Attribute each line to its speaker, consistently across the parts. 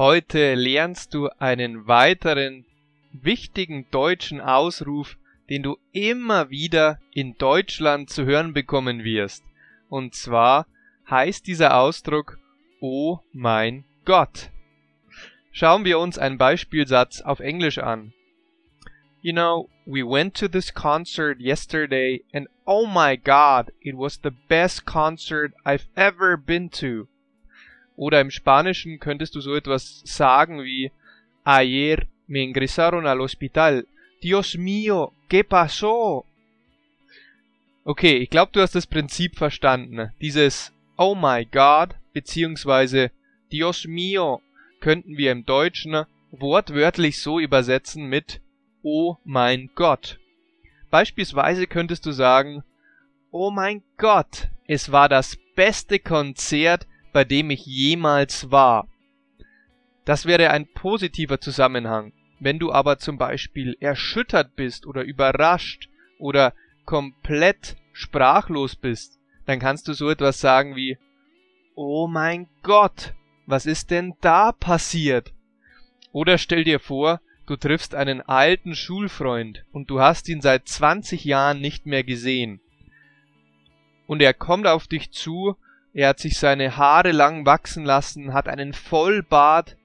Speaker 1: Heute lernst du einen weiteren wichtigen deutschen Ausruf, den du immer wieder in Deutschland zu hören bekommen wirst. Und zwar heißt dieser Ausdruck Oh mein Gott. Schauen wir uns einen Beispielsatz auf Englisch an. You know, we went to this concert yesterday and oh my god, it was the best concert I've ever been to. Oder im Spanischen könntest du so etwas sagen wie Ayer me ingresaron al hospital. Dios mío, ¿qué pasó? Okay, ich glaube, du hast das Prinzip verstanden. Dieses Oh my God beziehungsweise Dios mío könnten wir im Deutschen wortwörtlich so übersetzen mit Oh mein Gott. Beispielsweise könntest du sagen, Oh mein Gott, es war das beste Konzert, bei dem ich jemals war. Das wäre ein positiver Zusammenhang. Wenn du aber zum Beispiel erschüttert bist oder überrascht oder komplett sprachlos bist, dann kannst du so etwas sagen wie Oh mein Gott, was ist denn da passiert? Oder stell dir vor, du triffst einen alten Schulfreund und du hast ihn seit 20 Jahren nicht mehr gesehen. Und er kommt auf dich zu, er hat sich seine Haare lang wachsen lassen, hat einen Vollbart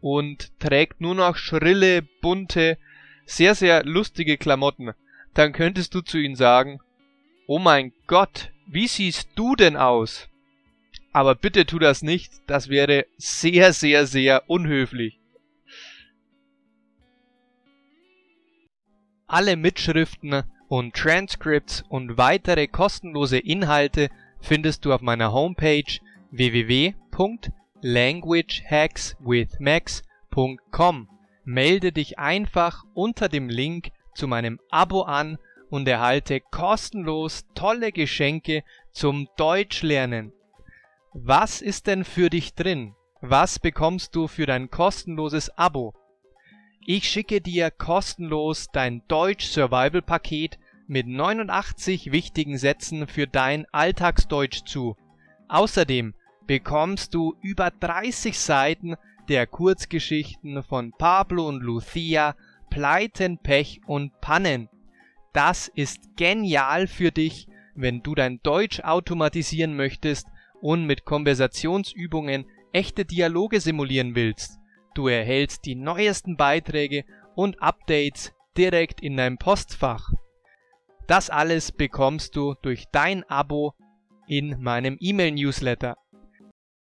Speaker 1: und trägt nur noch schrille, bunte, sehr, sehr lustige Klamotten. Dann könntest du zu ihm sagen, Oh mein Gott, wie siehst du denn aus? Aber bitte tu das nicht, das wäre sehr, sehr, sehr unhöflich. Alle Mitschriften und Transcripts und weitere kostenlose Inhalte findest du auf meiner Homepage www.languagehackswithmax.com. Melde dich einfach unter dem Link zu meinem Abo an und erhalte kostenlos tolle Geschenke zum Deutschlernen. Was ist denn für dich drin? Was bekommst du für dein kostenloses Abo? Ich schicke dir kostenlos dein Deutsch Survival Paket mit 89 wichtigen Sätzen für dein Alltagsdeutsch zu. Außerdem bekommst du über 30 Seiten der Kurzgeschichten von Pablo und Lucia, Pleiten, Pech und Pannen. Das ist genial für dich, wenn du dein Deutsch automatisieren möchtest und mit Konversationsübungen echte Dialoge simulieren willst. Du erhältst die neuesten Beiträge und Updates direkt in deinem Postfach. Das alles bekommst du durch dein Abo in meinem E-Mail-Newsletter.